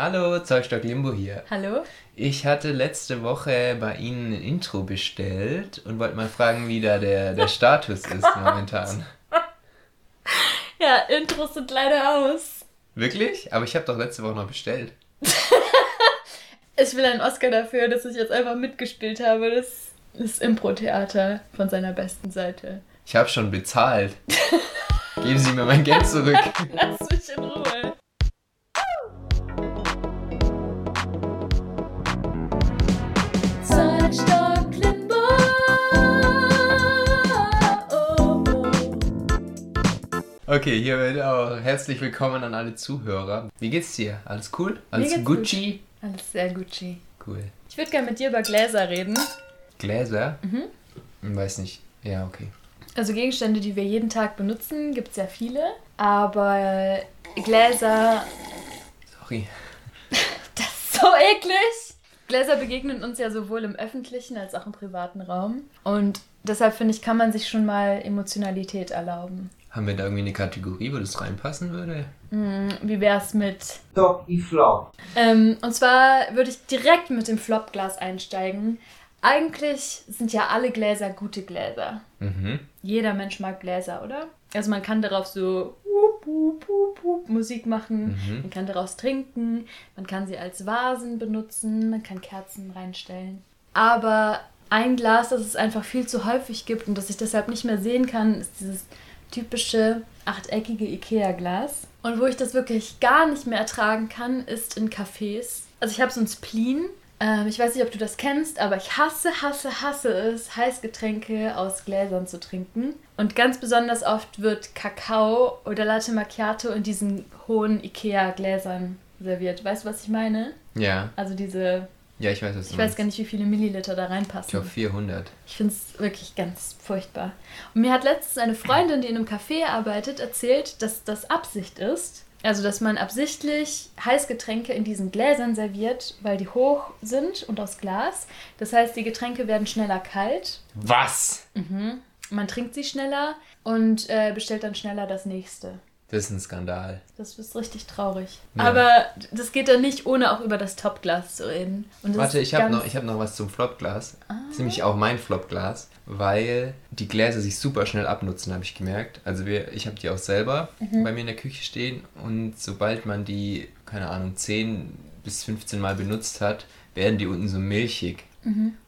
Hallo, Zollstock Limbo hier. Hallo? Ich hatte letzte Woche bei Ihnen ein Intro bestellt und wollte mal fragen, wie da der, der Status ist momentan. Ja, Intros sind leider aus. Wirklich? Aber ich habe doch letzte Woche noch bestellt. Ich will einen Oscar dafür, dass ich jetzt einfach mitgespielt habe. Das ist Impro-Theater von seiner besten Seite. Ich habe schon bezahlt. Geben Sie mir mein Geld zurück. Lass mich in Ruhe. Okay, hier wird auch herzlich willkommen an alle Zuhörer. Wie geht's dir? Alles cool? Alles Gucci? Alles sehr Gucci. Cool. Ich würde gerne mit dir über Gläser reden. Gläser? Mhm. Weiß nicht. Ja, okay. Also Gegenstände, die wir jeden Tag benutzen, gibt es ja viele. Aber Gläser, Sorry. das ist so eklig. Gläser begegnen uns ja sowohl im öffentlichen als auch im privaten Raum. Und deshalb finde ich, kann man sich schon mal Emotionalität erlauben. Haben wir da irgendwie eine Kategorie, wo das reinpassen würde? Hm, wie wär's mit Top e flop. Ähm, und zwar würde ich direkt mit dem Flopglas einsteigen. Eigentlich sind ja alle Gläser gute Gläser. Mhm. Jeder Mensch mag Gläser, oder? Also man kann darauf so wup, wup, wup, wup Musik machen, Mhm. man kann daraus trinken, man kann sie als Vasen benutzen, man kann Kerzen reinstellen. Aber ein Glas, das es einfach viel zu häufig gibt und das ich deshalb nicht mehr sehen kann, ist dieses typische achteckige Ikea-Glas. Und wo ich das wirklich gar nicht mehr ertragen kann, ist in Cafés. Also ich habe so ein Spleen. Ähm, ich weiß nicht, ob du das kennst, aber ich hasse, hasse, hasse es, Heißgetränke aus Gläsern zu trinken. Und ganz besonders oft wird Kakao oder Latte Macchiato in diesen hohen Ikea-Gläsern serviert. Weißt du, was ich meine? Ja. Also diese, Ja, ich weiß, was du ich weiß gar nicht, wie viele Milliliter da Ich reinpassen. glaube 400. Ich finde es wirklich ganz furchtbar. Und mir hat letztens eine Freundin, die in einem Café arbeitet, erzählt, dass das Absicht ist. Also, dass man absichtlich Heißgetränke in diesen Gläsern serviert, weil die hoch sind und aus Glas. Das heißt, die Getränke werden schneller kalt. Was? Man trinkt sie schneller und äh, bestellt dann schneller das nächste. Das ist ein Skandal. Das ist richtig traurig. Ja. Aber das geht dann nicht, ohne auch über das Topglas zu reden. Warte, ich habe noch, ich hab noch was zum Flopglas. Das ist nämlich auch mein Flopglas, weil die Gläser sich super schnell abnutzen, habe ich gemerkt. Also wir, ich habe die auch selber bei mir in der Küche stehen und sobald man die, keine Ahnung, 10 bis 15 Mal benutzt hat, werden die unten so milchig.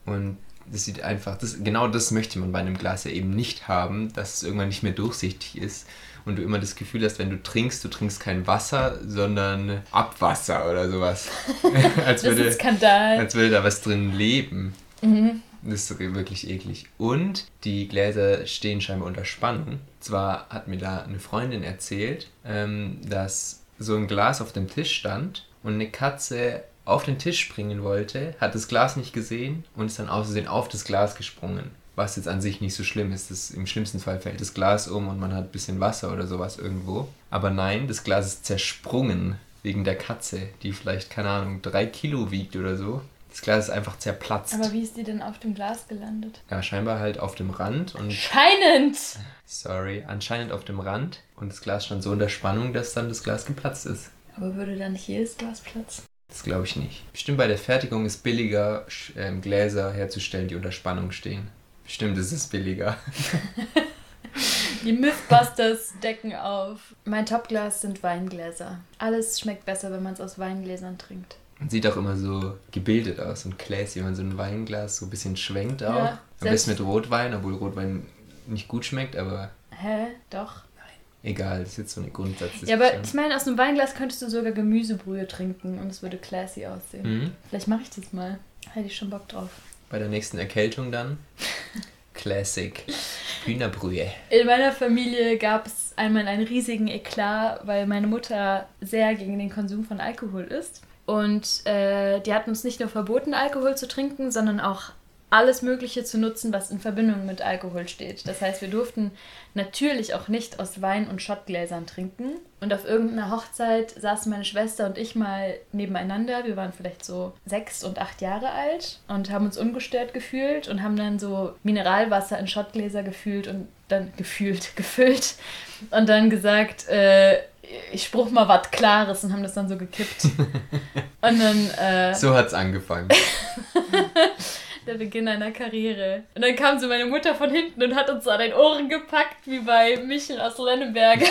Und das sieht einfach, das, genau das möchte man bei einem Glas ja eben nicht haben, dass es irgendwann nicht mehr durchsichtig ist und du immer das Gefühl hast, wenn du trinkst, du trinkst kein Wasser, sondern Abwasser oder sowas. als, Das ist ein würde, Skandal. als würde da was drin leben. Mhm. Das ist wirklich eklig. Und die Gläser stehen scheinbar unter Spannung. Zwar hat mir da eine Freundin erzählt, ähm, dass so ein Glas auf dem Tisch stand und eine Katze auf den Tisch springen wollte, hat das Glas nicht gesehen und ist dann aus Versehen auf das Glas gesprungen. Was jetzt an sich nicht so schlimm ist. Das, Im schlimmsten Fall fällt das Glas um und man hat ein bisschen Wasser oder sowas irgendwo. Aber nein, das Glas ist zersprungen wegen der Katze, die vielleicht, keine Ahnung, drei Kilo wiegt oder so. Das Glas ist einfach zerplatzt. Aber wie ist die denn auf dem Glas gelandet? Ja, scheinbar halt auf dem Rand und Scheinend! sorry, anscheinend auf dem Rand und das Glas stand so unter Spannung, dass dann das Glas geplatzt ist. Aber würde dann nicht jedes Glas platzen? Das glaube ich nicht. Bestimmt bei der Fertigung ist billiger, ähm, Gläser herzustellen, die unter Spannung stehen. Bestimmt ist es billiger. Die Mythbusters decken auf. Mein Topglas sind Weingläser. Alles schmeckt besser, wenn man es aus Weingläsern trinkt. Sieht auch immer so gebildet aus und classy, wenn man so ein Weinglas so ein bisschen schwenkt auch. Ja, Am besten mit Rotwein, obwohl Rotwein nicht gut schmeckt, aber Hä? Doch. Egal, das ist jetzt so eine Grundsatzdiskussion. Ja, aber ich meine, aus einem Weinglas könntest du sogar Gemüsebrühe trinken und es würde classy aussehen. Mhm. Vielleicht mache ich das mal. Hätte ich schon Bock drauf. Bei der nächsten Erkältung dann. Classic. Hühnerbrühe. In meiner Familie gab es einmal einen riesigen Eklat, weil meine Mutter sehr gegen den Konsum von Alkohol ist. Und äh, die hatten uns nicht nur verboten, Alkohol zu trinken, sondern auch alles Mögliche zu nutzen, was in Verbindung mit Alkohol steht. Das heißt, wir durften natürlich auch nicht aus Wein- und Schottgläsern trinken. Und auf irgendeiner Hochzeit saßen meine Schwester und ich mal nebeneinander. Wir waren vielleicht so sechs und acht Jahre alt und haben uns ungestört gefühlt und haben dann so Mineralwasser in Schottgläser gefühlt und dann gefühlt, gefüllt und dann gesagt, äh, ich spruch mal was Klares und haben das dann so gekippt. und dann. Äh, so hat's angefangen. der Beginn einer Karriere. Und dann kam so meine Mutter von hinten und hat uns an den Ohren gepackt, wie bei Michel aus Lenneberger.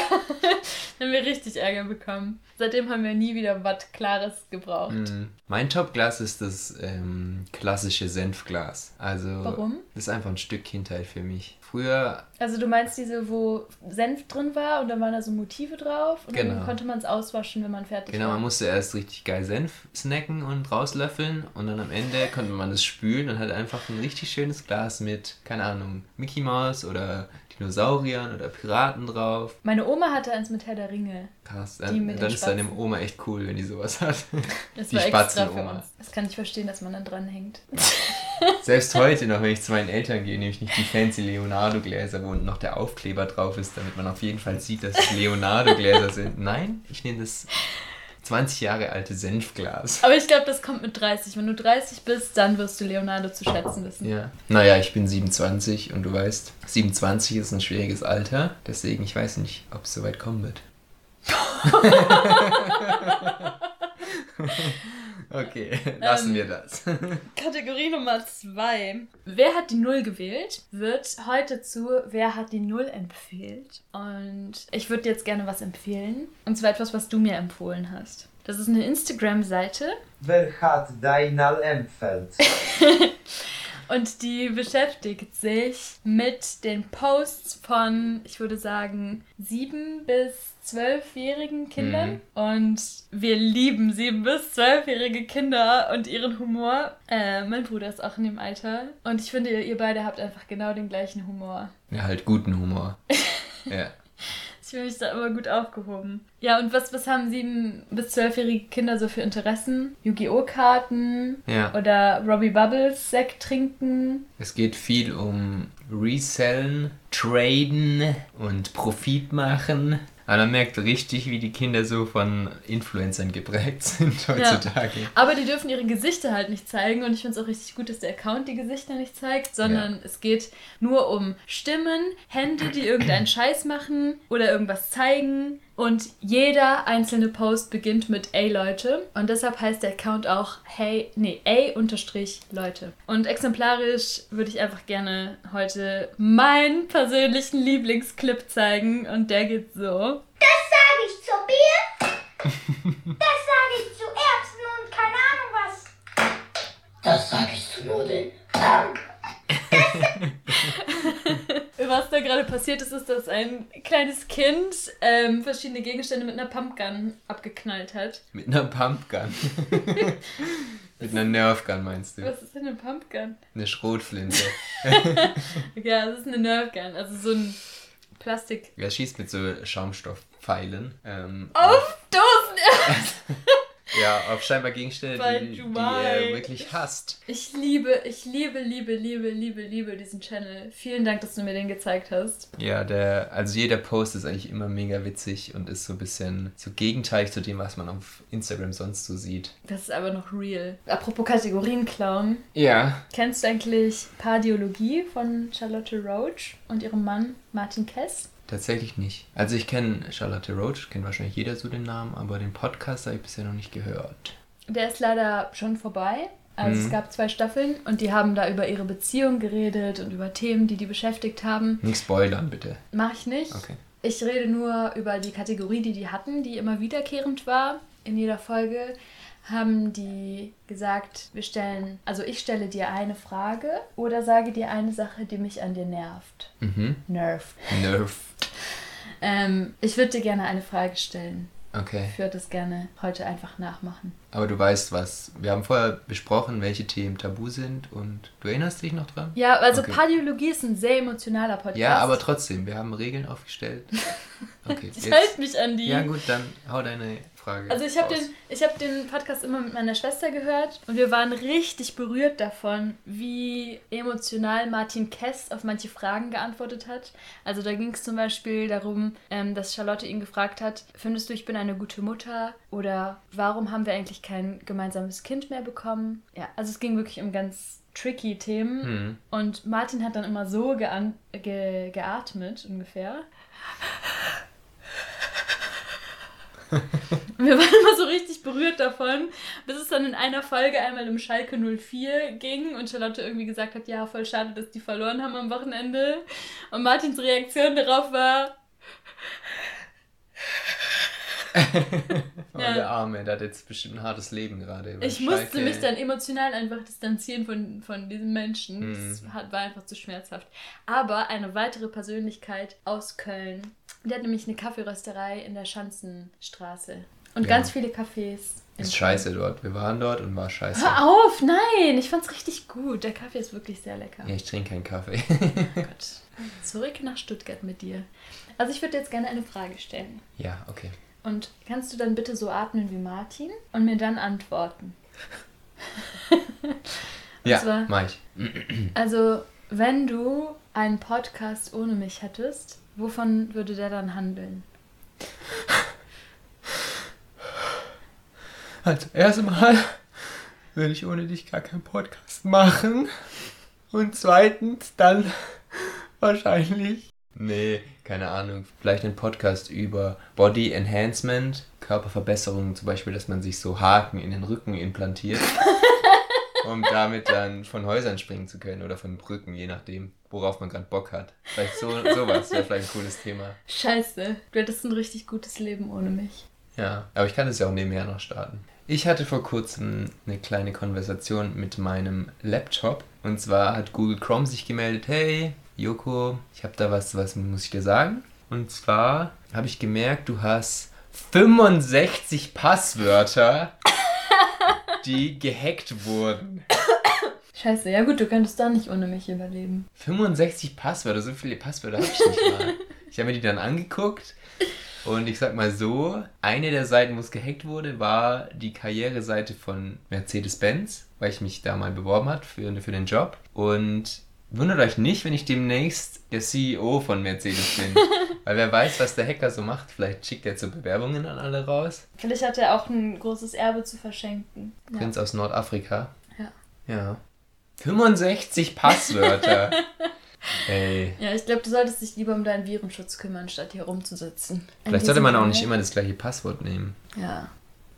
dann haben wir richtig Ärger bekommen. Seitdem haben wir nie wieder was Klares gebraucht. Mm. Mein Topglas ist das ähm, klassische Senfglas. Also, Warum? Das ist einfach ein Stück Kindheit für mich. Früher. Also du meinst diese, wo Senf drin war und dann waren da so Motive drauf und genau. dann konnte man es auswaschen, wenn man fertig genau, war. Genau, man musste erst richtig geil Senf snacken und rauslöffeln und dann am Ende konnte man es spülen und hat einfach ein richtig schönes Glas mit, keine Ahnung, Mickey Mouse oder Dinosauriern oder Piraten drauf. Meine Oma hatte eins mit Herr der Ringe. Krass, dann, dann ist deine Oma echt cool, wenn die sowas hat. Das die Spatzenoma. Das kann ich verstehen, dass man dann dranhängt. Selbst heute noch, wenn ich zu meinen Eltern gehe, nehme ich nicht die fancy Leonardo-Gläser, wo noch der Aufkleber drauf ist, damit man auf jeden Fall sieht, dass es Leonardo-Gläser sind. Nein, ich nehme das 20 Jahre alte Senfglas. Aber ich glaube, das kommt mit 30. Wenn du 30 bist, dann wirst du Leonardo zu schätzen wissen. Ja. Naja, ich bin 27 und du weißt, 27 ist ein schwieriges Alter. Deswegen, ich weiß nicht, ob es soweit kommen wird. okay, lassen ähm, wir das. Kategorie Nummer 2. Wer hat die Null gewählt? Wird heute zu Wer hat die Null empfiehlt? Und ich würde jetzt gerne was empfehlen. Und zwar etwas, was du mir empfohlen hast. Das ist eine Instagram-Seite. Wer hat deine empfiehlt? Und die beschäftigt sich mit den Posts von, ich würde sagen, sieben bis zwölfjährigen Kindern. Mhm. Und wir lieben sieben bis zwölfjährige Kinder und ihren Humor. Äh, mein Bruder ist auch in dem Alter. Und ich finde, ihr beide habt einfach genau den gleichen Humor. Ja, halt guten Humor. ja. Ich fühle mich da immer gut aufgehoben. Ja, und was, was haben sieben- bis zwölfjährige Kinder so für Interessen? Yu-Gi-Oh! Karten ja. oder Robbie Bubbles Sekt trinken. Es geht viel um Resellen, Traden und Profit machen. Aber man merkt richtig, wie die Kinder so von Influencern geprägt sind heutzutage. Ja. Aber die dürfen ihre Gesichter halt nicht zeigen und ich finde es auch richtig gut, dass der Account die Gesichter nicht zeigt, sondern ja. es geht nur um Stimmen, Hände, die irgendeinen Scheiß machen oder irgendwas zeigen und jeder einzelne Post beginnt mit Ey Leute. Und deshalb heißt der Account auch Hey, nee, A unterstrich Leute. Und exemplarisch würde ich einfach gerne heute meinen persönlichen Lieblingsclip zeigen. Und der geht so. Das sage ich zur Bier. Das sage ich zu Erbsen und keine Ahnung was. Das sage ich zu Nudeln. Was da gerade passiert ist, ist, dass ein kleines Kind ähm, verschiedene Gegenstände mit einer Pumpgun abgeknallt hat. Mit einer Pumpgun? mit einer Nerfgun meinst du? Was ist denn eine Pumpgun? Eine Schrotflinte. ja, das ist eine Nerfgun. Also so ein Plastik. Er schießt mit so Schaumstoffpfeilen. Ähm, auf Dosen! Ja, auf scheinbar Gegenstände, die, die er wirklich hasst. Ich liebe, ich liebe, liebe, liebe, liebe, liebe diesen Channel. Vielen Dank, dass du mir den gezeigt hast. Ja, der, also jeder Post ist eigentlich immer mega witzig und ist so ein bisschen so gegenteilig zu dem, was man auf Instagram sonst so sieht. Das ist aber noch real. Apropos Kategorien klauen. Ja. Kennst du eigentlich Pardiologie von Charlotte Roach und ihrem Mann Martin Kess? Tatsächlich nicht. Also ich kenne Charlotte Roach, kennt wahrscheinlich jeder so den Namen, aber den Podcast habe ich bisher noch nicht gehört. Der ist leider schon vorbei. Also mhm. es gab zwei Staffeln und die haben da über ihre Beziehung geredet und über Themen, die die beschäftigt haben. Nicht spoilern, bitte. Mach ich nicht. Okay. Ich rede nur über die Kategorie, die die hatten, die immer wiederkehrend war in jeder Folge haben die gesagt, wir stellen, also ich stelle dir eine Frage oder sage dir eine Sache, die mich an dir nervt. Mhm. Nervt. Nervt. ähm, ich würde dir gerne eine Frage stellen. Okay. Ich würde das gerne heute einfach nachmachen. Aber du weißt was. Wir haben vorher besprochen, welche Themen tabu sind und du erinnerst dich noch dran? Ja, also okay. Pardiologie ist ein sehr emotionaler Podcast. Ja, aber trotzdem, wir haben Regeln aufgestellt. Okay, ich halte mich an die. Ja gut, dann hau deine Frage. Also ich habe den, hab den Podcast immer mit meiner Schwester gehört und wir waren richtig berührt davon, wie emotional Martin Kess auf manche Fragen geantwortet hat. Also da ging es zum Beispiel darum, ähm, dass Charlotte ihn gefragt hat, findest du, ich bin eine gute Mutter? Oder warum haben wir eigentlich kein gemeinsames Kind mehr bekommen? Ja, also es ging wirklich um ganz tricky Themen. Hm. Und Martin hat dann immer so ge geatmet ungefähr. Wir waren immer so richtig berührt davon, bis es dann in einer Folge einmal im Schalke 04 ging und Charlotte irgendwie gesagt hat, ja, voll schade, dass die verloren haben am Wochenende. Und Martins Reaktion darauf war, Oh, Ja. der Arme, der hat jetzt bestimmt ein hartes Leben gerade. ich musste Schalke- mich dann emotional einfach distanzieren von, von diesem Menschen. Das Mhm. hat, war einfach zu schmerzhaft. Aber eine weitere Persönlichkeit aus Köln, die hat nämlich eine Kaffeerösterei in der Schanzenstraße. Und Ja. ganz viele Cafés. Ist scheiße dort. Wir waren dort und war scheiße. Hör auf, nein, ich fand's richtig gut. Der Kaffee ist wirklich sehr lecker. Ja, ich trinke keinen Kaffee. Gut. Zurück nach Stuttgart mit dir. Also ich würde jetzt gerne eine Frage stellen. ja, okay. Und kannst du dann bitte so atmen wie Martin und mir dann antworten? Ja, zwar- mach ich. Also, wenn du einen Podcast ohne mich hättest, wovon würde der dann handeln? Also, erstmal würde ich ohne dich gar keinen Podcast machen. Und zweitens dann wahrscheinlich. Nee, keine Ahnung. Vielleicht einen Podcast über Body Enhancement, Körperverbesserung, zum Beispiel, dass man sich so Haken in den Rücken implantiert. um damit dann von Häusern springen zu können oder von Brücken, je nachdem, worauf man gerade Bock hat. Vielleicht so, sowas wäre vielleicht ein cooles Thema. Scheiße, du hättest ein richtig gutes Leben ohne mich. Ja, aber ich kann es ja auch nebenher noch starten. Ich hatte vor kurzem eine kleine Konversation mit meinem Laptop. Und zwar hat Google Chrome sich gemeldet, hey, Joko, ich habe da was, was muss ich dir sagen? Und zwar habe ich gemerkt, du hast 65 Passwörter, die gehackt wurden. Scheiße, ja gut, du könntest da nicht ohne mich überleben. 65 Passwörter, so viele Passwörter habe ich nicht mal. Ich habe mir die dann angeguckt und ich sag mal so, eine der Seiten, wo es gehackt wurde, war die Karriereseite von Mercedes-Benz, weil ich mich da mal beworben hat für, für den Job. Und wundert euch nicht, wenn ich demnächst der CEO von Mercedes bin. weil wer weiß, was der Hacker so macht. Vielleicht schickt er so Bewerbungen an alle raus. Vielleicht hat er auch ein großes Erbe zu verschenken. Ja. Prinz aus Nordafrika. Ja. Ja. 65 Passwörter. Ey. Ja, ich glaube, du solltest dich lieber um deinen Virenschutz kümmern, statt hier rumzusitzen. Vielleicht sollte man auch nicht immer das gleiche Passwort nehmen. Ja.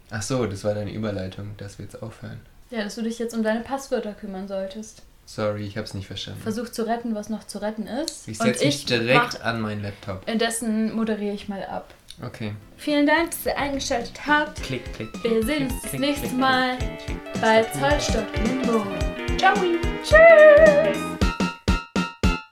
Ach so, das war deine Überleitung, dass wir jetzt aufhören. Ja, dass du dich jetzt um deine Passwörter kümmern solltest. Sorry, ich hab's nicht verstanden. Versuch zu retten, was noch zu retten ist. Ich setze mich direkt an meinen Laptop. Indessen moderiere ich mal ab. Okay. Vielen Dank, dass ihr eingeschaltet habt. Klick, klick. Wir sehen uns das nächste Mal bei Zollstock Limbo. Ciao. Tschüss.